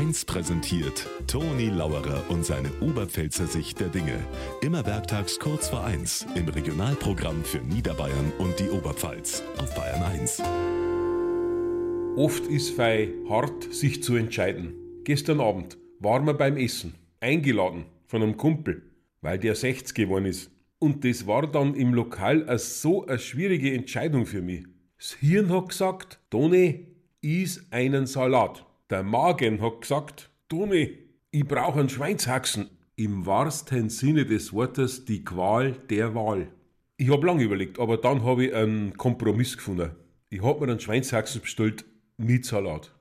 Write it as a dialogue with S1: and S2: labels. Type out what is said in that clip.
S1: 1 präsentiert Toni Lauerer und seine Oberpfälzer Sicht der Dinge. Immer werktags kurz vor 1 im Regionalprogramm für Niederbayern und die Oberpfalz auf Bayern 1.
S2: Oft ist fei hart, sich zu entscheiden. Gestern Abend waren wir beim Essen, eingeladen von einem Kumpel, weil der 60 geworden ist. Und das war dann im Lokal a so eine schwierige Entscheidung für mich. Das Hirn hat gesagt, Toni, iss einen Salat. Der Magen hat gesagt, Toni, ich brauche einen Schweinshaxen. Im wahrsten Sinne des Wortes die Qual der Wahl. Ich hab lange überlegt, aber dann habe ich einen Kompromiss gefunden. Ich hab mir einen Schweinshaxen bestellt mit Salat.